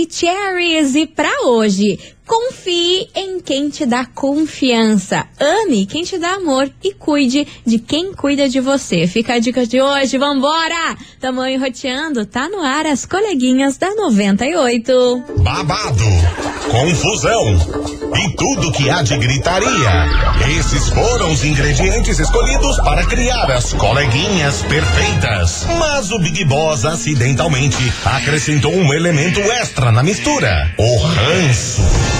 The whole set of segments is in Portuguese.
Maravicheries e pra hoje, confie em quem te dá confiança, ame quem te dá amor e cuide de quem cuida de você. Fica a dica de hoje, vambora! Tamo enroteando, tá no ar as coleguinhas da 98. Babado, confusão e tudo que há de gritaria. Esses foram os ingredientes escolhidos para criar as coleguinhas perfeitas. Mas o Big Boss acidentalmente acrescentou um elemento extra na mistura: o ranço.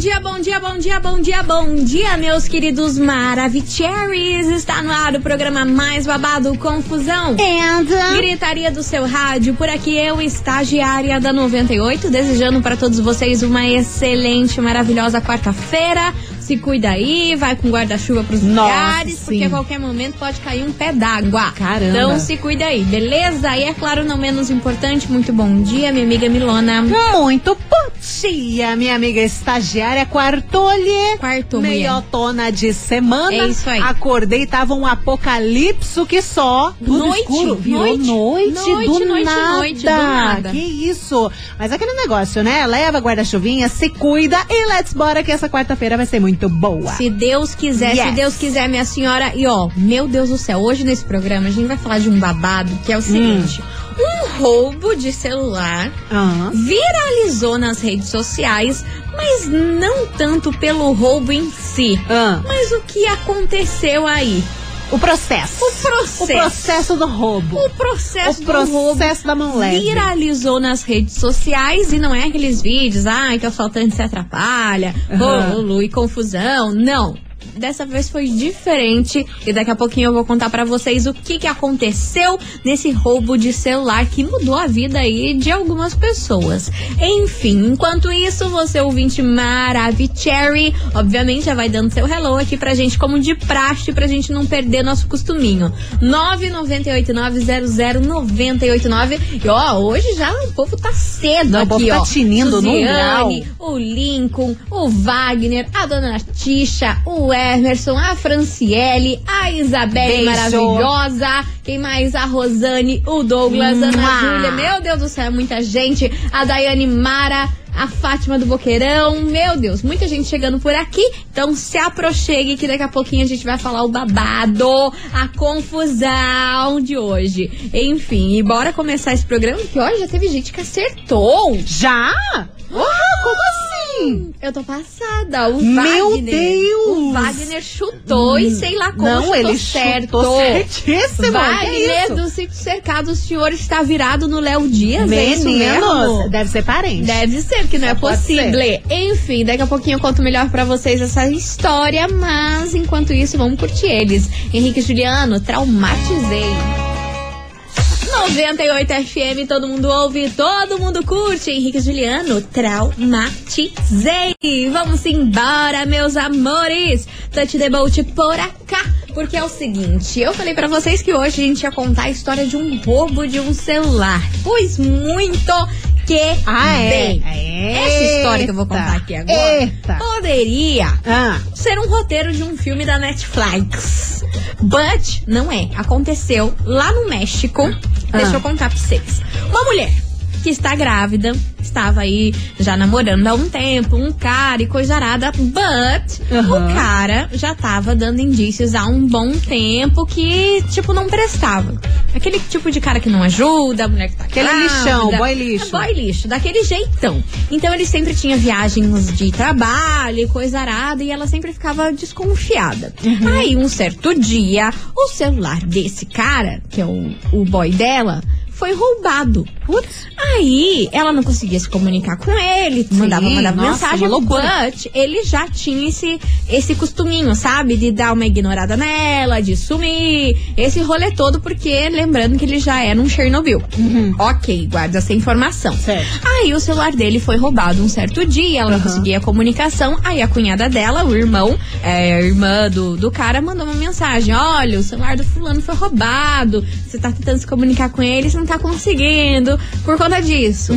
dia, bom dia, bom dia, bom dia, bom dia, meus queridos Maravicheries. Está no ar o programa mais babado, Confusão. And... Gritaria do seu rádio, por aqui eu, estagiária da 98, desejando para todos vocês uma excelente, maravilhosa quarta-feira. Se cuida aí, vai com guarda-chuva pros Nossa, lugares, sim. porque a qualquer momento pode cair um pé d'água. Caramba. Então se cuida aí, beleza? E é claro, não menos importante, muito bom dia, minha amiga Milona. Muito bom dia, minha amiga estagiária Quartolhe. Quarto. Meiotona de semana. É isso aí. Acordei, tava um apocalipso que só. Tudo Noite, escuro. Virou noite, noite, noite, do noite, nada. noite, do nada. Que isso. Mas aquele negócio, né? Leva guarda-chuvinha, se cuida e let's bora que essa quarta-feira vai ser muito boa. Se Deus quiser, se Yes. Deus quiser, minha senhora. E ó, meu Deus do céu, hoje nesse programa a gente vai falar de um babado que é o seguinte: um roubo de celular Ah, viralizou nas redes sociais, mas não tanto pelo roubo em si. ah. Mas o que aconteceu aí? O processo. O processo. O processo do roubo. O processo O do roubo processo da mão leve. viralizou nas redes sociais e não é aqueles vídeos, ai, que o assaltante se atrapalha, Aham. rolo e confusão. Não. Dessa vez foi diferente e daqui a pouquinho eu vou contar pra vocês o que, que aconteceu nesse roubo de celular que mudou a vida aí de algumas pessoas. Enfim, enquanto isso, você ouvinte Maravicherry, obviamente já vai dando seu hello aqui pra gente como de praxe pra gente não perder nosso costuminho. 998900989 e ó, hoje já o povo tá cedo o aqui, povo tá ó. tinindo num Suziane, grau. o Lincoln, o Wagner, a dona Tisha, o Emerson, a Franciele, a Isabelle Beijo. maravilhosa. Quem mais? A Rosane, o Douglas, a Ana Mua. Júlia. Meu Deus do céu, é muita gente. A Daiane Mara. A Fátima do Boqueirão, meu Deus, muita gente chegando por aqui. Então se aproxegue que daqui a pouquinho a gente vai falar o babado, a confusão de hoje. Enfim, e bora começar esse programa que hoje já teve gente que acertou. Já? Oh, como assim? Eu tô passada. O Meu Wagner, Deus! O Wagner chutou e sei lá como Não, chutou ele certo. chutou certíssimo. Wagner isso? do sítio cercado, o senhor está virado no Léo Dias, é isso Meninos, mesmo? deve ser parente. Deve ser, que não é Só pode possível. Enfim, daqui a pouquinho eu conto melhor pra vocês essa história, mas enquanto isso, vamos curtir eles. Henrique e Juliano, traumatizei. 98 FM, todo mundo ouve, todo mundo curte. Henrique Juliano, traumatizei. Vamos embora, meus amores. Touch the boat por cá. Porque é o seguinte, eu falei pra vocês que hoje a gente ia contar a história de um roubo de um celular. Pois muito que Ah, é? bem. Eita. Essa história que eu vou contar aqui agora Eita. poderia Ah, ser um roteiro de um filme da Netflix. But não é. Aconteceu lá no México. Deixa Ah. eu contar pra vocês. Uma mulher que está grávida, estava aí já namorando há um tempo, um cara e coisa arada, but Aham. o cara já tava dando indícios há um bom tempo que, tipo, não prestava. Aquele tipo de cara que não ajuda, a mulher que tá Aquele grávida. lixão, boy lixo. É boy lixo, daquele jeitão. Então ele sempre tinha viagens de trabalho e coisa arada e ela sempre ficava desconfiada. Uhum. Aí um certo dia, o celular desse cara, que é o, o boy dela, foi roubado. Putz. Aí ela não conseguia se comunicar com ele, mandava, mandava nossa, mensagem, but ele já tinha esse, esse costuminho, sabe? De dar uma ignorada nela, de sumir, esse rolê todo, porque lembrando que ele já é num Chernobyl. Ok, guarda essa informação. Uhum. Certo. Aí o celular dele foi roubado um certo dia, ela não conseguia comunicação. Aí a cunhada dela, o irmão, é, a irmã do, do cara, mandou uma mensagem: Olha, o celular do fulano foi roubado. Você tá tentando se comunicar com ele, você não tá conseguindo por conta disso.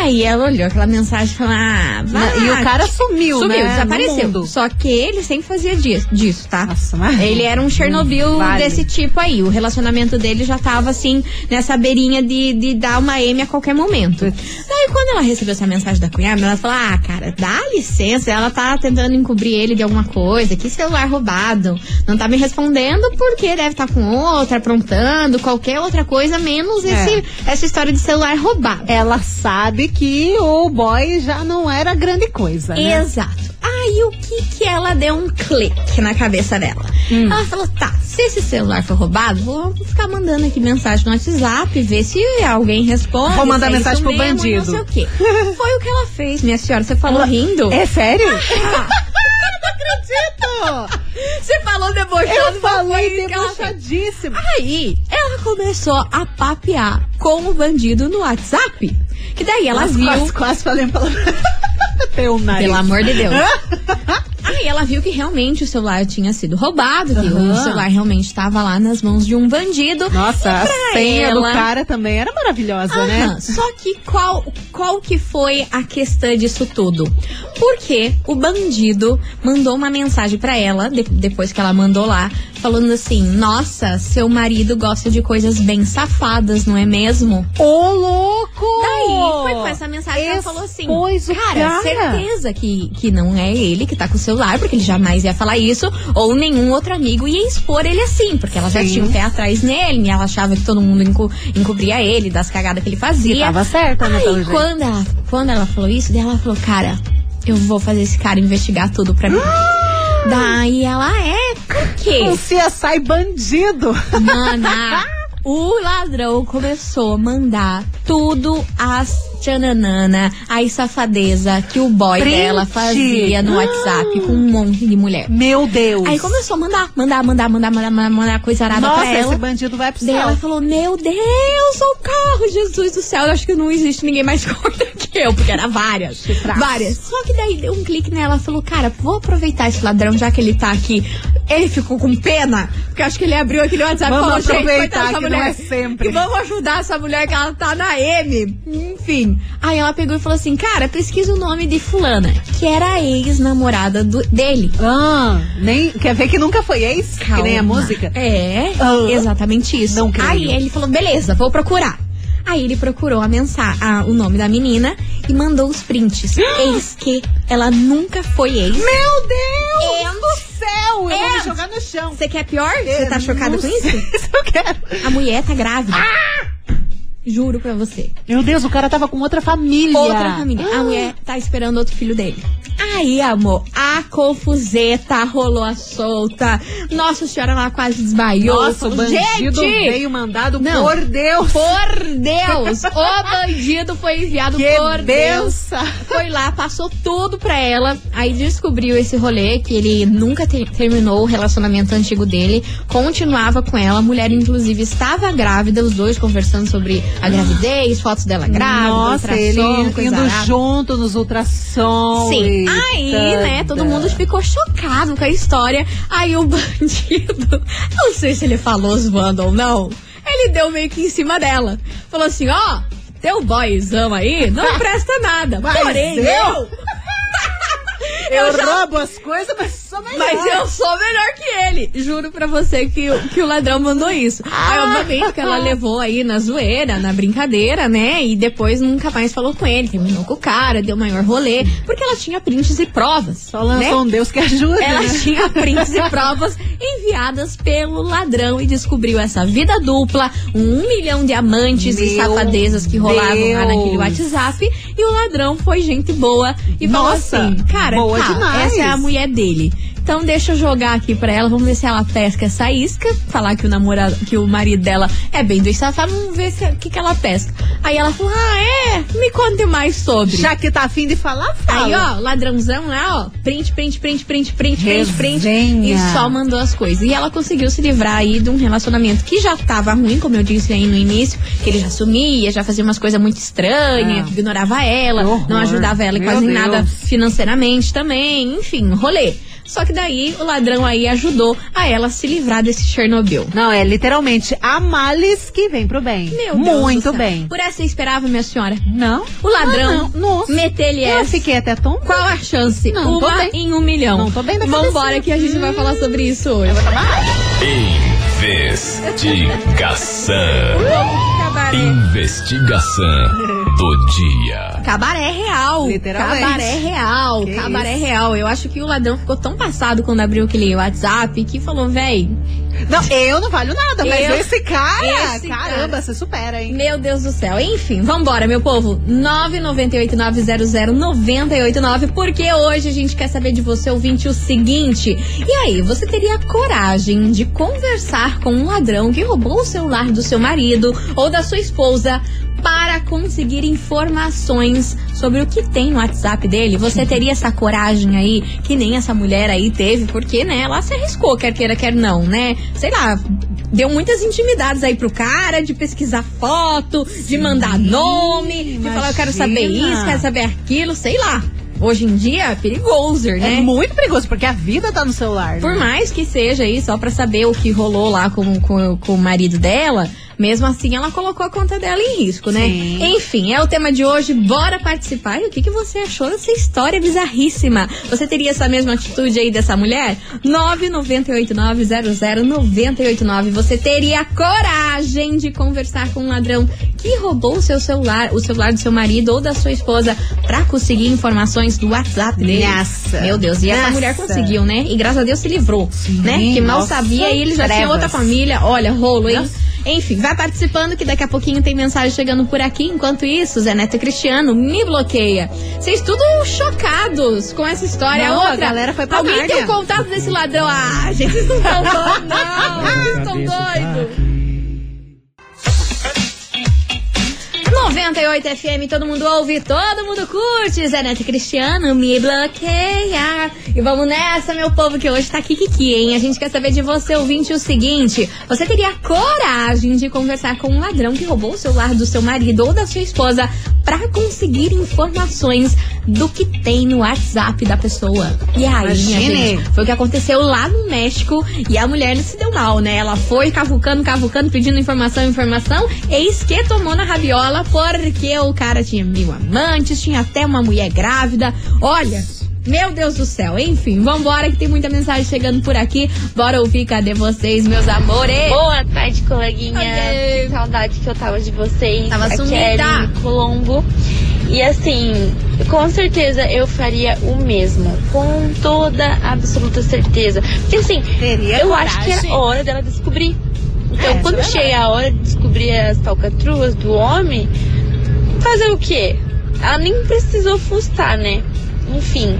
Aí ela olhou aquela mensagem e falou: Ah, vai. E o cara sumiu, Sumiu, né? desapareceu. Só que ele sempre fazia disso, disso tá? Nossa, mas- Ele era um Chernobyl Vale. desse tipo aí. O relacionamento dele já tava assim, nessa beirinha de, de dar uma M a qualquer momento. Daí, quando ela recebeu essa mensagem da cunhada, ela falou: Ah, cara, dá licença. Ela tá tentando encobrir ele de alguma coisa. Que celular roubado. Não tá me respondendo porque deve estar com outra, aprontando, qualquer outra coisa, menos É. esse, essa história de celular roubado. Ela sabe que o boy já não era grande coisa, né? Exato. Aí o que que ela deu um clique na cabeça dela? Hum. Ela falou: tá, se esse celular for roubado, vou ficar mandando aqui mensagem no WhatsApp, ver se alguém responde. Vou mandar é mensagem pro mesmo, bandido. Não sei o quê. Foi o que ela fez, minha senhora. Você falou rindo? É sério? Você falou debochando. Eu mas falei ela debochadíssimo. Aí, ela começou a papear com o bandido no WhatsApp. Que daí ela Quase, viu. Quase, quase falei. Pelo amor de Deus. Aí ela viu que realmente o celular tinha sido roubado, que Aham. o celular realmente estava lá nas mãos de um bandido. Nossa, a senha ela- do cara também era maravilhosa, né? Aham, Só que qual, qual que foi a questão disso tudo? Porque o bandido mandou uma mensagem pra ela, de- depois que ela mandou lá, falando assim: Nossa, seu marido gosta de coisas bem safadas, não é mesmo? Ô, louco! Daí foi com essa mensagem que ela falou assim: cara, cara." certeza que, que não é ele que tá com o celular, porque ele jamais ia falar isso, ou nenhum outro amigo ia expor ele assim, porque ela já Sim. tinha o pé atrás nele, e ela achava que todo mundo enco- encobria ele das cagadas que ele E fazia. tava certa, né, jeito. quando ela, quando ela falou isso, daí ela falou, cara, eu vou fazer esse cara investigar tudo pra mim. Daí ela é, por quê? Um CSI bandido. Mana, o ladrão começou a mandar tudo as tchananana, as safadeza que o boy Print. dela fazia no WhatsApp com um monte de mulher. Meu Deus. Aí começou a mandar, mandar, mandar, mandar, mandar, mandar, mandar coisa arada Nossa, pra ela. esse bandido vai pro Daí céu. ela falou, meu Deus, socorro, Jesus do céu, eu acho que não existe ninguém mais gorda que eu, porque era várias, várias. Só que daí deu um clique nela, ela falou, cara, vou aproveitar esse ladrão, já que ele tá aqui. Ele ficou com pena, porque eu acho que ele abriu aquele WhatsApp e Vamos falou, gente, aproveitar que não mulher. é sempre. E vamos ajudar essa mulher que ela tá na M. Enfim. Aí ela pegou e falou assim, cara, pesquisa o nome de fulana, que era a ex-namorada dele. Ah, nem, quer ver que nunca foi ex? Que nem a Calma. música? É, Ah. exatamente isso. Não creio. Aí ele falou, beleza, vou procurar. Aí ele procurou a mensagem, o nome da menina e mandou os prints. Eis que ela nunca foi ex. Meu Deus É. do céu! Eu vou É. me jogar no chão. Você quer pior? Você tá chocada com isso? se eu quero. A mulher tá grávida. Juro pra você. Meu Deus, o cara tava com outra família. Outra família. A Ah. mulher tá esperando outro filho dele. Aí, amor, a confuseta rolou a solta. Nossa senhora, ela quase desmaiou. Nossa, o bandido Gente! veio mandado Não. por Deus. Por Deus! O bandido foi enviado Que por Deus. Foi lá, passou tudo pra ela. Aí descobriu esse rolê que ele nunca te- terminou o relacionamento antigo dele, continuava com ela. A mulher, inclusive, estava grávida, os dois conversando sobre a gravidez, fotos dela grávida, Nossa, ele indo arada. junto nos ultrassom. Sim. Aí, né, todo mundo ficou chocado com a história. Aí o bandido, não sei se ele falou zoando ou não, ele deu meio que em cima dela. Falou assim, ó, teu boyzão aí não presta nada. Mas Porém, eu- eu... Eu, já- roubo as coisas, mas sou melhor. Mas eu sou melhor que ele. Juro pra você que, o- que o ladrão mandou isso. Ah. Aí, obviamente, que ela levou aí na zoeira, na brincadeira, né? E depois nunca mais falou com ele. Terminou com o cara, deu maior rolê. Porque ela tinha prints e provas. Só lançou né? um Deus que ajuda. Ela né? tinha prints e provas enviadas pelo ladrão e descobriu essa vida dupla, um milhão de amantes e Meu safadezas que rolavam lá naquele Deus. WhatsApp. E o ladrão foi gente boa e falou Nossa, assim: Cara, boa demais. essa é a mulher dele. Então deixa eu jogar aqui pra ela, vamos ver se ela pesca essa isca. Falar que o namorado, que o marido dela é bem do safado, vamos ver o que, que ela pesca. Aí ela falou: Ah, é? Me conte mais sobre. Já que tá afim de falar, fala. Aí, ó, ladrãozão lá, ó, print, print, print, print, print, print, print. E só mandou as coisas. E ela conseguiu se livrar aí de um relacionamento que já tava ruim, como eu disse aí no início, que ele já sumia, já fazia umas coisas muito estranhas, Ah. ignorava ela, não ajudava ela Meu quase nada Deus. financeiramente também, enfim, rolê. Só que daí o ladrão aí ajudou a ela se livrar desse Chernobyl. Não, é literalmente a males que vem pro bem. Meu Deus do Muito céu. bem. Por essa você esperava, minha senhora? Não? O ladrão Ah, não. Nossa. meteu-lhe Eu essa. fiquei até tonta. Qual a chance? Não, tô Uma bem. em um milhão. Não tô bem da Vambora que a gente vai falar sobre isso hoje. Investigação. Cabaré. Investigação do dia. Cabaré real. Literalmente. Cabaré real. Que Cabaré real. Eu acho que o ladrão ficou tão passado quando abriu aquele WhatsApp que falou, véi, Não, eu não valho nada, mas Eu- esse cara, esse caramba, cara. você supera, hein? Meu Deus do céu. Enfim, vambora, meu povo. 998900989, porque hoje a gente quer saber de você, ouvinte, o seguinte. E aí, você teria coragem de conversar com um ladrão que roubou o celular do seu marido ou da sua esposa para conseguir informações sobre o que tem no WhatsApp dele? Você teria essa coragem aí, que nem essa mulher aí teve, porque, né, ela se arriscou, quer queira, quer não, né? Sei lá, deu muitas intimidades aí pro cara de pesquisar foto, de mandar nome, de falar eu quero saber imagina. isso, quero saber aquilo, sei lá. Hoje em dia é perigoso, né? É muito perigoso, porque a vida tá no celular. Por né? mais que seja aí só pra saber o que rolou lá com, com, com o marido dela, mesmo assim ela colocou a conta dela em risco, né? Sim. Enfim, é o tema de hoje. Bora participar. E o que, que você achou dessa história bizarríssima? Você teria essa mesma atitude aí dessa mulher? 998900989. Você teria coragem de conversar com um ladrão que roubou o seu celular, o celular do seu marido ou da sua esposa pra conseguir informações do WhatsApp dele? Nossa. Meu Deus, e essa Nossa. mulher conseguiu, né? E graças a Deus se livrou, né? Que mal nossa, sabia e ele já tinha trevas. outra família. Olha, rolo, hein? Nossa. Enfim, vai participando que daqui a pouquinho tem mensagem chegando por aqui. Enquanto isso, Zé Neto e Cristiano me bloqueia. Vocês tudo chocados com essa história. Não, a Outra, galera foi pra Alguém Nárnia. tem o contato desse ladrão? Ah, gente, vocês não estão doidos, não. Vocês estão doidos. 98 FM, todo mundo ouve, todo mundo curte. Zé Neto Cristiano, me bloqueia. E vamos nessa, meu povo, que hoje tá kikiki, hein? A gente quer saber de você, ouvinte, o seguinte: você teria coragem de conversar com um ladrão que roubou o celular do seu marido ou da sua esposa pra conseguir informações do que tem no WhatsApp da pessoa? E aí, minha Imagine. gente? Foi o que aconteceu lá no México e a mulher não se deu mal, né? Ela foi cavucando, cavucando, pedindo informação, informação, eis que tomou na rabiola porque o cara tinha mil amantes, tinha até uma mulher grávida. Olha. Meu Deus do céu. Enfim, vambora que tem muita mensagem chegando por aqui. Bora ouvir, cadê vocês, meus amores? Boa tarde, coleguinha. Oi. Que saudade que eu tava de vocês. Tava sumida. Colombo. E assim, com certeza eu faria o mesmo. Com toda absoluta certeza. Porque assim, Teria eu acho que coragem. é hora dela descobrir. Então, É, quando é chega a hora de descobrir as falcatruas do homem, fazer o quê? Ela nem precisou fustar, né? Enfim.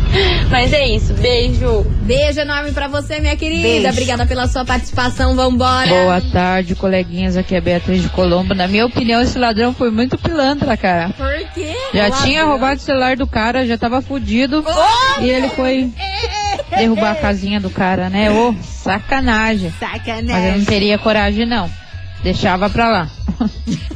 Mas é isso. Beijo. Beijo enorme pra você, minha querida. Beijo. Obrigada pela sua participação. Vambora. Boa tarde, coleguinhas. Aqui é Beatriz de Colombo. Na minha opinião, esse ladrão foi muito pilantra, cara. Por quê? Já Ladrão. tinha roubado o celular do cara, já tava fudido. Oh! E ele foi derrubar a casinha do cara, né? Ô, sacanagem. Mas eu não Sacanagem. teria coragem, não. Deixava pra lá.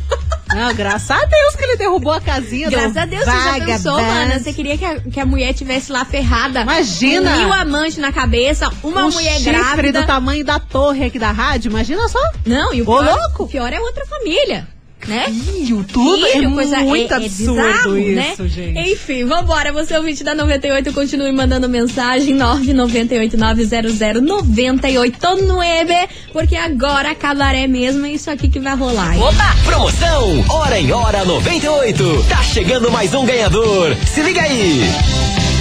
Não, graças a Deus que ele derrubou a casinha Graças a Deus, você já pensou, mana? Você queria que a, que a mulher tivesse lá ferrada. Imagina. Com mil amantes na cabeça, uma um mulher chifre grávida. do tamanho da torre aqui da rádio, imagina só. Não, e o Ô, pior, louco. o pior é outra família. Né? Filho, tudo Filho, é coisa- muito é- é absurdo bizarro, isso, né? gente. Enfim, vambora. Você ouvinte da 98, continue mandando mensagem 998900989, porque agora cabaré mesmo é isso aqui que vai rolar. hein? Opa! Promoção Hora em Hora 98. Tá chegando mais um ganhador. Se liga aí.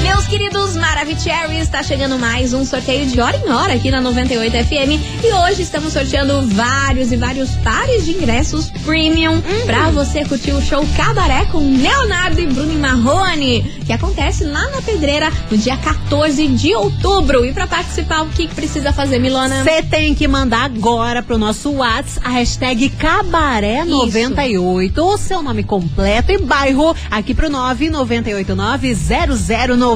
Meus queridos Maravicheries, está chegando mais um sorteio de hora em hora aqui na 98 FM e hoje estamos sorteando vários e vários pares de ingressos premium pra você curtir o show Cabaré com Leonardo e Bruno Marrone, que acontece lá na Pedreira no dia 14 de outubro. E pra participar, o que, precisa fazer, Milona? Você tem que mandar agora pro nosso WhatsApp a hashtag Cabaré98, o seu nome completo e bairro aqui pro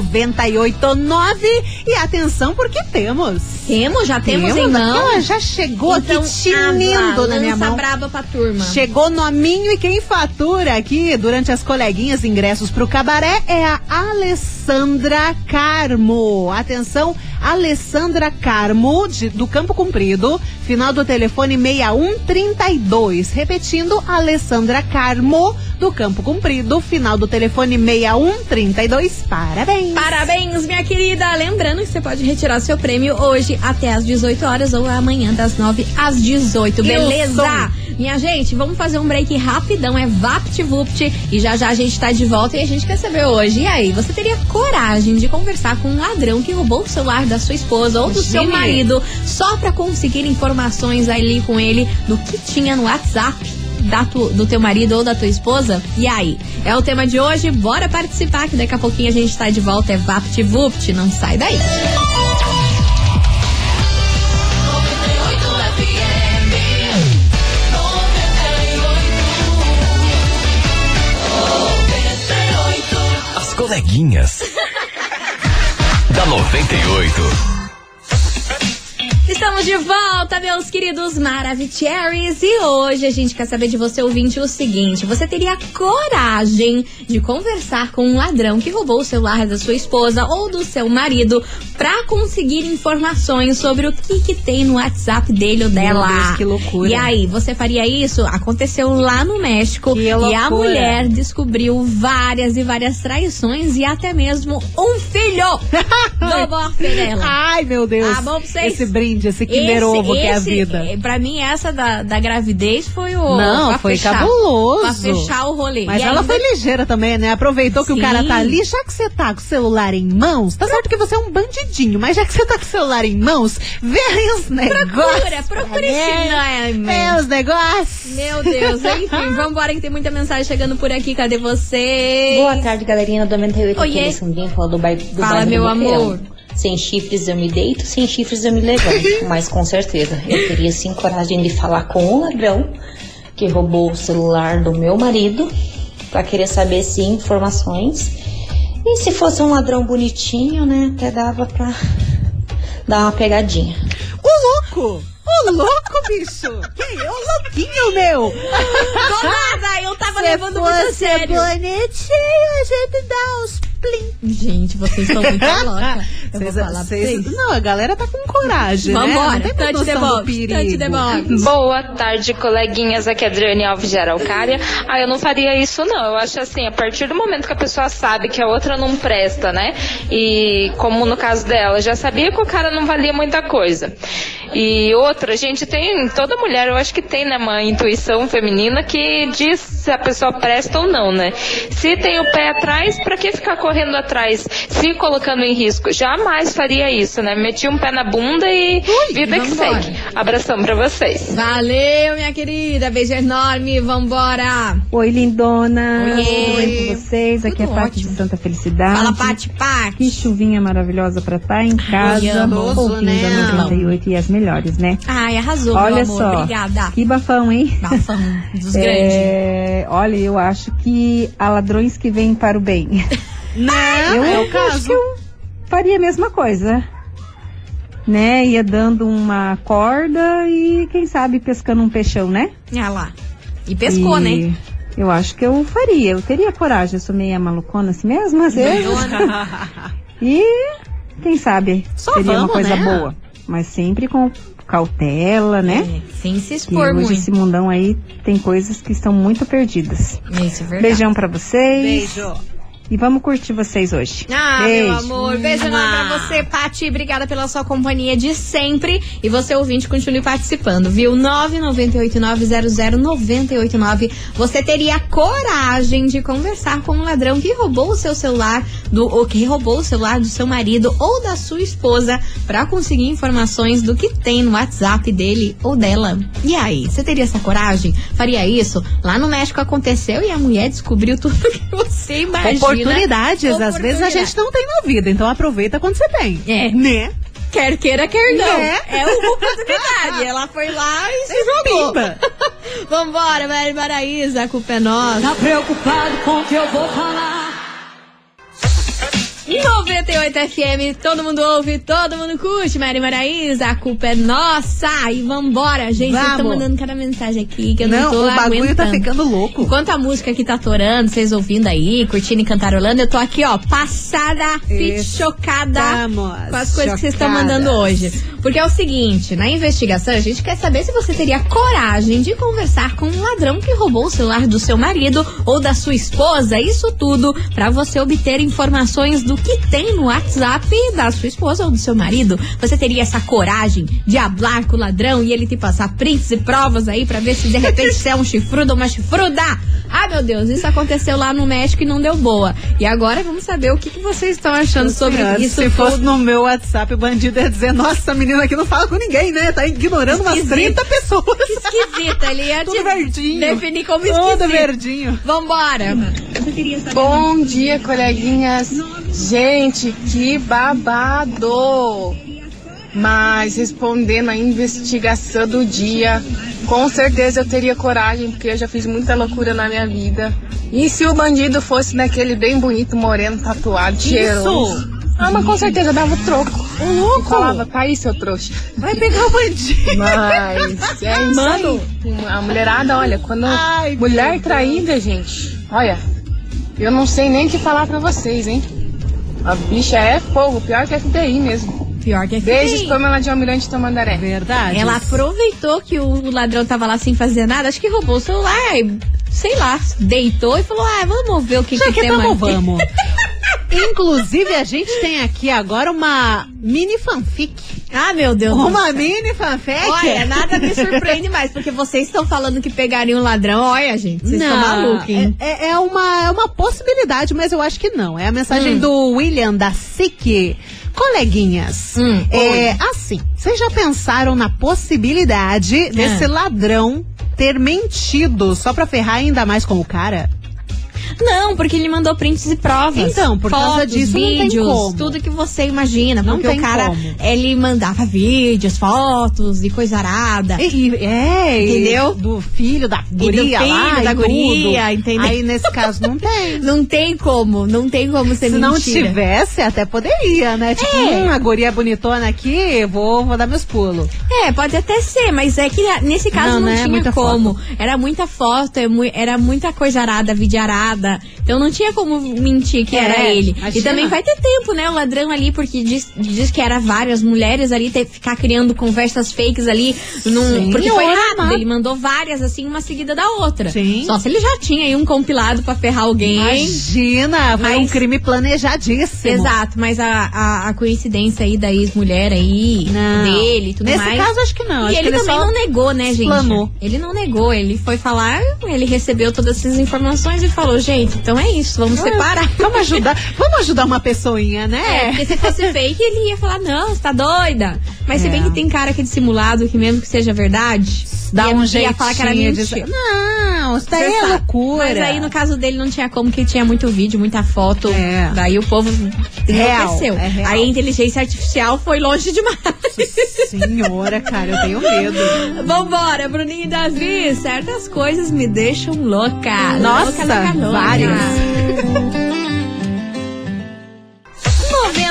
998900989. 989. E atenção, porque temos. Temos, já temos, Temos em mão. já chegou Então, aqui tinindo na minha mão. braba pra turma. Chegou nominho e quem fatura aqui durante as coleguinhas ingressos pro cabaré é a Alessandra Carmo. Atenção, Alessandra Carmo, de- do Campo Comprido, final do telefone 6132. Repetindo, Alessandra Carmo, do Campo Comprido, final do telefone 6132. Parabéns! Parabéns, minha querida! Lembrando que você pode retirar seu prêmio hoje até às 18 horas ou amanhã das 9 às 18, beleza? Minha gente, vamos fazer um break rapidão, é VaptVupt e já já a gente tá de volta e a gente quer saber hoje. E aí, você teria coragem de conversar com um ladrão que roubou o celular da sua esposa ou do seu marido só pra conseguir informações ali com ele do que tinha no WhatsApp? da tu- do teu marido ou da tua esposa? E aí? É o tema de hoje, bora participar que daqui a pouquinho a gente tá de volta. É VaptVupt, não sai daí. As coleguinhas. Da 98. Estamos de volta, meus queridos Maravicheries. E hoje a gente quer saber de você, ouvinte, o seguinte: você teria coragem de conversar com um ladrão que roubou o celular da sua esposa ou do seu marido pra conseguir informações sobre o que, que tem no WhatsApp dele ou dela? Deus, que loucura. E aí, você faria isso? Aconteceu lá no México Que e a mulher descobriu várias e várias traições e até mesmo um filho do bofe dela. Ai, meu Deus. Ah, bom pra vocês? Esse brinde, esse Kinder Ovo que é a esse, vida. eh, Pra mim, essa da, da gravidez foi o. Não, foi fechar, cabuloso. Pra fechar o rolê. Mas E ela ainda- foi ligeira também, né? Aproveitou que Sim. o cara tá ali, já que você tá com o celular em mãos, tá certo que você é um bandidinho, mas já que você tá com o celular em mãos, vê aí os negócios. Procura, procura esse nome. Vê os negócios. Meu Deus, enfim, vambora que tem muita mensagem chegando por aqui. Cadê você? Boa tarde, galerinha do 98. Oiê. Aqui é Sandrinha, fala do bairro do Fala, meu Boqueirão. Sem chifres eu me deito, sem chifres eu me levanto. Mas com certeza, eu teria sim coragem de falar com o ladrão que roubou o celular do meu marido pra querer saber sim informações. E se fosse um ladrão bonitinho, né, até dava pra dar uma pegadinha. O louco! O louco, bicho! Que o louquinho, meu! Do nada, eu tava levando muito a fosse sério. bonitinho, a gente dá uns plim. Gente, vocês são muito loucas. Eu vou Vocês- falar pra vocês-. Não, a galera tá com coragem, né? Vambora, box, perigo. touch the box. Boa tarde, coleguinhas. Aqui é Adriane Alves de Araucária. Ah, eu não faria isso, não. Eu acho assim, a partir do momento que a pessoa sabe que a outra não presta, né? E como no caso dela, já sabia que o cara não valia muita coisa. E outra, a gente tem, toda mulher, eu acho que tem, né, uma intuição feminina que diz se a pessoa presta ou não, né? Se tem o pé atrás, pra que ficar correndo atrás, se colocando em risco? Jamais faria isso, né? Meti um pé na bunda e vida que vambora. segue. Abração pra vocês. Valeu, minha querida. Beijo enorme. Vambora. Oi, lindona. Oi. Tudo bem com vocês? Aqui é Tudo Paty de ótimo. Santa Felicidade. Fala, Pati, Pati. Que chuvinha maravilhosa pra estar em casa, Gostoso, ouvindo né? a 98 e as melhores, né? Ai, arrasou, Olha amor. só, Obrigada. que bafão, hein? Bafão dos grandes. É, olha, eu acho que há ladrões que vêm para o bem. Né? Eu é o acho caso. que eu faria a mesma coisa. Né? Ia dando uma corda e, quem sabe, pescando um peixão, né? Olha lá. E pescou, E né? Eu acho que eu faria, eu teria coragem, eu sou meia malucona assim mesmo, às vezes. E quem sabe Só seria uma vamos, coisa né? boa. Mas sempre com cautela, né? É, sem se expor hoje muito. esse mundão aí tem coisas que estão muito perdidas. Isso, é verdade. Beijão pra vocês. Beijo. E vamos curtir vocês hoje. Ah, Beijo. meu amor, beijo enorme pra você, Pati. Obrigada pela sua companhia de sempre. E você, ouvinte, continue participando, viu? 998900989. Você teria coragem de conversar com um ladrão que roubou o seu celular, do, ou que roubou o celular do seu marido ou da sua esposa pra conseguir informações do que tem no WhatsApp dele ou dela. E aí, você teria essa coragem? Faria isso? Lá no México aconteceu e a mulher descobriu tudo que você imagina. Oportunidades, às vezes a gente não tem na vida, então aproveita quando você tem. É. Né? Quer queira, quer não. Né? É uma oportunidade. Ela foi lá e se jogou. Vambora, Mary Paraísa, a culpa é nossa. Tá preocupado com o que eu vou falar? 98 FM, todo mundo ouve, todo mundo curte. Mari Maraísa, a culpa é nossa. E vambora, gente. Vocês estão Vamos. mandando cada mensagem aqui que eu não, Não, tô o bagulho tá aguentando. ficando louco. Enquanto a música aqui tá torando, vocês ouvindo aí, curtindo e cantarolando, eu tô aqui, ó, passada, fit, chocada Estamos com as coisas que vocês estão mandando chocadas. hoje. Porque é o seguinte, na investigação a gente quer saber se você teria coragem de conversar com um ladrão que roubou o celular do seu marido ou da sua esposa, isso tudo pra você obter informações do que tem no WhatsApp da sua esposa ou do seu marido. Você teria essa coragem de hablar com o ladrão e ele te passar prints e provas aí pra ver se de repente você é um chifrudo ou uma chifruda? Ah, meu Deus, isso aconteceu lá no México e não deu boa. E agora vamos saber o que, que vocês estão achando sobre Senhora, isso. Se fosse tudo. no meu WhatsApp, o bandido ia dizer: Nossa, essa menina aqui não fala com ninguém, né? Tá ignorando umas Esquisito. 30 pessoas. esquisita, ele ia Tudo verdinho. definir como Tudo esquisito. verdinho. Vambora. Bom dia, coleguinhas. Gente, que babado! Mas respondendo a investigação do dia, com certeza eu teria coragem, porque eu já fiz muita loucura na minha vida. E se o bandido fosse daquele bem bonito, moreno, tatuado, cheiroso? Ah, mas com certeza eu dava o troco. Ô, louco! E falava, tá aí, seu trouxa. Vai pegar o bandido. Mas é isso Mano. aí. A mulherada, olha, quando Ai, mulher traída, gente, olha, eu não sei nem o que falar pra vocês, hein? A bicha é fogo, pior que a FBI mesmo. Pior que é Beijos, feio. Pamela de Almirante Tamandaré. Verdade. Ela aproveitou que o ladrão tava lá sem fazer nada, acho que roubou o celular, e, sei lá, deitou e falou: Ah, vamos ver o que, Já que, que tem tamo, aqui." vamos. Inclusive, a gente tem aqui agora uma mini fanfic. Ah, meu Deus. Uma mini fanfic? Olha, nada me surpreende mais, porque vocês estão falando que pegariam um ladrão. Olha, gente, vocês estão malucos, hein? É, é uma, é uma possibilidade, mas eu acho que não. É a mensagem Hum. do William da SIC. Coleguinhas, Hum, é assim, vocês já pensaram na possibilidade desse É. ladrão ter mentido só pra ferrar ainda mais com o cara? Não, porque ele mandou prints e provas. Então, por causa Fotos, disso, não vídeos, tudo que você imagina. Não Porque tem o cara, como. ele mandava vídeos, fotos e coisa arada. E, e- é, e Entendeu? do filho da do guria filho lá, da e guria, entendeu? Aí nesse caso não tem. Não tem como, não tem como ser Se não mentira. tivesse, até poderia, né? Tipo, É. hum, a guria bonitona aqui, vou, vou dar meus pulos. É, pode até ser, mas é que nesse caso Não, não, né? tinha Muita como. Era muita foto, é era muita coisa arada, vídeo arada. That. Então não tinha como mentir que É, era ele. E também vai ter tempo, né? O ladrão ali, porque diz, diz que era várias mulheres ali, ter, ficar criando conversas fakes ali. Num, Sim, porque foi rápido, ele mandou várias, assim, uma seguida da outra. Sim. Só se ele já tinha aí um compilado pra ferrar alguém. Imagina, foi Mas- um crime planejadíssimo. Exato, mas a, a, a coincidência aí da ex-mulher aí, Não. dele e tudo Nesse mais. caso, acho que não. E acho ele ele também não negou, né, gente? Ele não negou, ele foi falar, ele recebeu todas essas informações e falou, gente, então é isso, vamos separar. Vamos ajudar, vamos ajudar uma pessoinha, É, né? porque se fosse fake, ele ia falar, não, você tá doida. Mas se É. bem que tem cara que é dissimulado, que mesmo que seja verdade, Dá ia, um ia jeitinho falar que era de mentira. dizer, Não, isso daí Você é loucura. Mas aí, no caso dele, não tinha como, que tinha muito vídeo, muita foto. É. Daí o povo Real, enlouqueceu. é real. Aí a inteligência artificial foi longe demais. Senhora, cara, eu tenho medo. Vambora, Bruninho e Davi. Certas coisas me deixam louca. Nossa, louca, louca, louca. várias. Ah.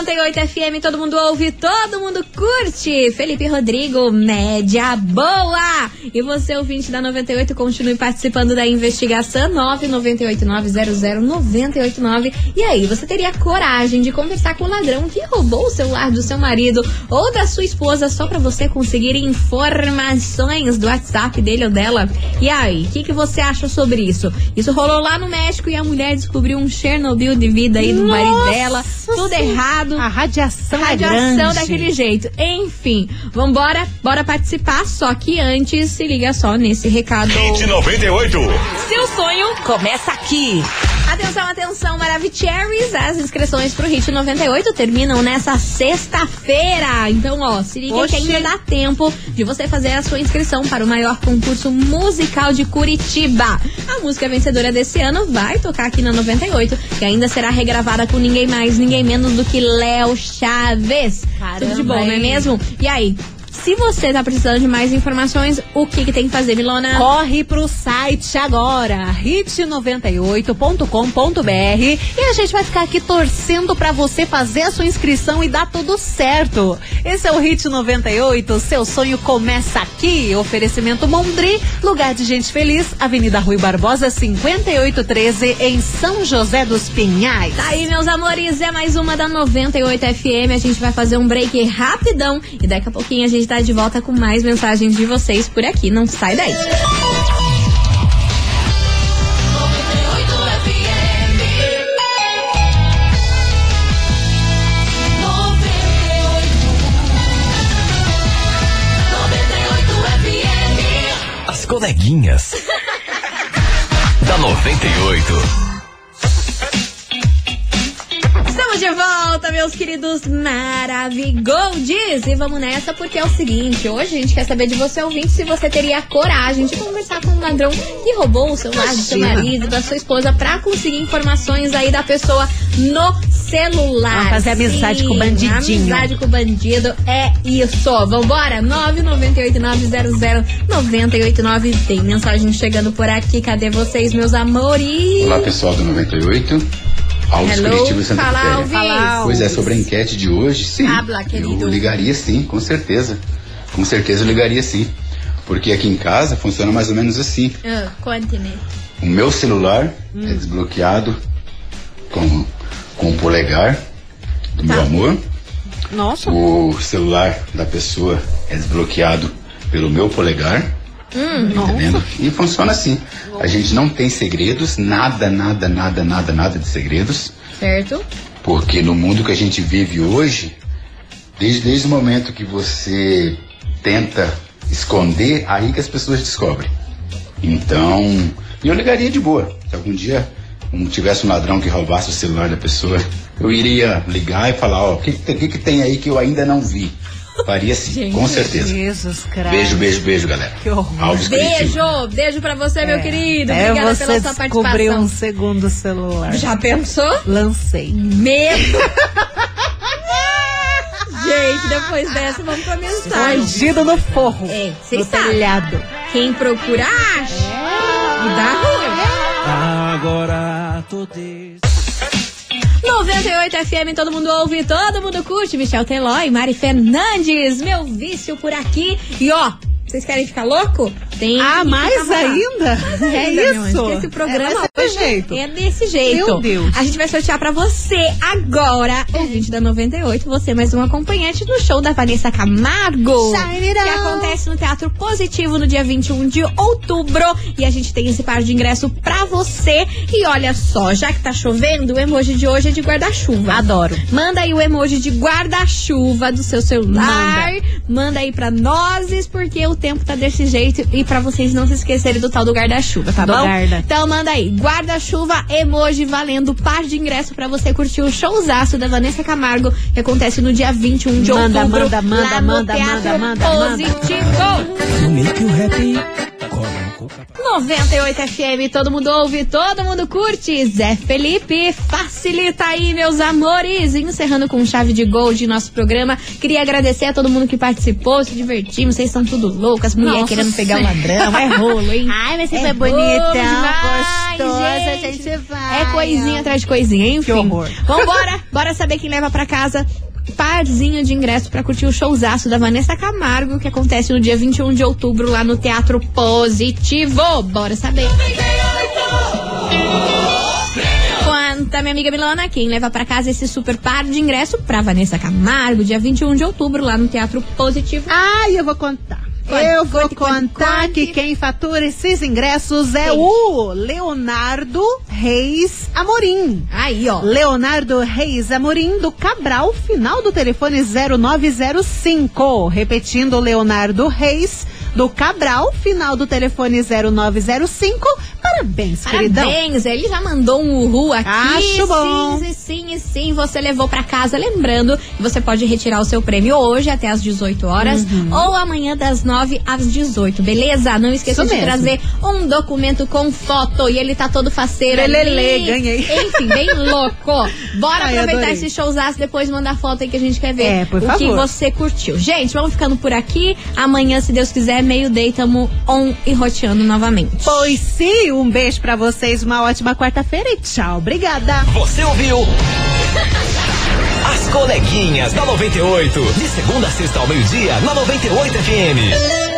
98 FM, todo mundo ouve, todo mundo curte. Felipe Rodrigo, média boa. E você, ouvinte da 98, continue participando da investigação 998900989. E aí, você teria coragem de conversar com o ladrão que roubou o celular do seu marido ou da sua esposa só pra você conseguir informações do WhatsApp dele ou dela? E aí, o que, que você acha sobre isso? Isso rolou lá no México e a mulher descobriu um Chernobyl de vida aí do marido dela. Tudo errado. A radiação, é Radiação grande. daquele jeito. Enfim, vambora, bora participar. Só que antes, se liga só nesse recado. Hit 98. Seu sonho começa aqui. Atenção, atenção, Maravicheries. As inscrições pro Hit 98 terminam nessa sexta-feira. Então, ó, se liga Oxi. que ainda dá tempo de você fazer a sua inscrição para o maior concurso musical de Curitiba. A música vencedora desse ano vai tocar aqui na 98, que ainda será regravada com ninguém mais, ninguém menos do que Léo Chaves. Caramba, Tudo de bom, não é hein? mesmo? E aí? Se você tá precisando de mais informações, o que, que tem que fazer, Milona? Corre pro site agora, hit98.com.br e a gente vai ficar aqui torcendo pra você fazer a sua inscrição e dar tudo certo. Esse é o Hit 98, seu sonho começa aqui. Oferecimento Mondri, lugar de gente feliz, Avenida Rui Barbosa 5813 em São José dos Pinhais. Tá aí, meus amores, é mais uma da 98 FM. A gente vai fazer um break rapidão e daqui a pouquinho a gente tá de volta com mais mensagens de vocês por aqui. Não sai daí. As coleguinhas. da 98. Estamos de volta, meus queridos Maravigoldes! E vamos nessa porque é o seguinte: hoje a gente quer saber de você, ouvinte, se você teria coragem de conversar com um ladrão que roubou o celular do seu marido, da sua esposa, pra conseguir informações aí da pessoa no celular. Vamos fazer amizade Sim, com o bandidinho. Amizade com o bandido é isso. Vambora? 998900989. Tem mensagem chegando por aqui. Cadê vocês, meus amores? Olá pessoal do 98, Alves Hello, Curitiba Santa fala, Quitéria. Alves. Fala, Pois é, sobre a enquete de hoje, sim. Habla, querido. Eu ligaria sim, com certeza. Com certeza eu ligaria sim. Porque aqui em casa funciona mais ou menos assim. Ah, Conte-me. O meu celular Hum. é desbloqueado com, com o polegar do Tá. meu amor. Nossa. O celular da pessoa é desbloqueado pelo meu polegar. Hum, Tá entendendo? E funciona assim. A gente não tem segredos, nada, nada, nada, nada, nada de segredos. certo? Porque no mundo que a gente vive hoje, desde, desde o momento que você tenta esconder, aí que as pessoas descobrem. Então, eu ligaria de boa. Se algum dia um, tivesse um ladrão que roubasse o celular da pessoa, eu iria ligar e falar, ó, o que, que, que que tem aí que eu ainda não vi? Faria sim, com certeza. Jesus Cristo. Beijo, beijo, beijo, galera. Que horror. Alves Curitiba. Beijo, beijo pra você, meu querido. É Obrigada você pela sua participação. um segundo celular. Já pensou? Lancei. Medo. Gente, depois dessa, vamos pra mensagem. Escondido no forro. É, no vocês sabem. telhado. Quem procura, acha. E dá ruim. Agora tô des... 98 FM, todo mundo ouve, todo mundo curte. Michel Teló e Mari Fernandes, meu vício por aqui. E ó, vocês querem ficar louco? Tem Ah, mais ainda? Mais É ainda, isso? Esse programa É, ser hoje desse jeito. é desse jeito. Meu Deus. A gente vai sortear pra você agora, ouvinte da 98, você mais um acompanhante no show da Vanessa Camargo. Que on. acontece no Teatro Positivo no dia 21 de outubro. E a gente tem esse par de ingresso pra você. E olha só, já que tá chovendo, o emoji de hoje é de guarda-chuva. Adoro. Manda aí o emoji de guarda-chuva do seu celular. Manda. aí pra nós, porque o tempo tá desse jeito. E pra vocês não se esquecerem do tal do guarda-chuva, tá Do bom? guarda. Então manda aí, guarda-chuva, emoji valendo par de ingresso pra você curtir o showzaço da Vanessa Camargo, que acontece no dia 21 de Manda, outubro. manda, manda, lá no manda, Teatro manda, manda, Positivo. Make you happy. Coloco 98 FM, todo mundo ouve, todo mundo curte. Zé Felipe, facilita aí, meus amores. Encerrando com chave de gol de nosso programa. Queria agradecer a todo mundo que participou, se divertimos. Vocês são tudo loucas, mulher Nossa querendo pegar o ladrão. É rolo, hein? Ai, mas você É foi demais, gostosa, gente. gente vai. É coisinha atrás de coisinha, enfim. Que horror. Vambora, bora saber quem leva pra casa. Parzinho de ingresso pra curtir o showzaço da Vanessa Camargo, que acontece no dia 21 de outubro lá no Teatro Positivo. Bora saber. Quanta, minha amiga Milana, quem leva pra casa esse super par de ingresso pra Vanessa Camargo, dia 21 de outubro, lá no Teatro Positivo. Ai, eu vou contar. Eu vou contar que quem fatura esses ingressos é o Leonardo Reis Amorim. Aí, ó. Leonardo Reis Amorim do Cabral, final do telefone 0905. Repetindo, Leonardo Reis do Cabral, final do telefone 0905. Parabéns, queridão. Parabéns, ele já mandou um uhul aqui. Acho bom. Sim, sim, sim, sim, você levou pra casa. Lembrando que você pode retirar o seu prêmio hoje até às 18 horas Uhum. ou amanhã das 9 às 18, beleza? Não esqueça Isso de mesmo. trazer um documento com foto e ele tá todo faceiro ali. ganhei. Enfim, bem louco. Bora Ai, aproveitar esse showzaço, depois mandar foto aí que a gente quer ver É, por o que favor. você curtiu. Gente, vamos ficando por aqui. Amanhã, se Deus quiser, meio-day, tamo on e roteando novamente. Pois sim, um beijo pra vocês, uma ótima quarta-feira e tchau. Obrigada. Você ouviu? As coleguinhas da 98. De segunda a sexta ao meio-dia, na 98 FM.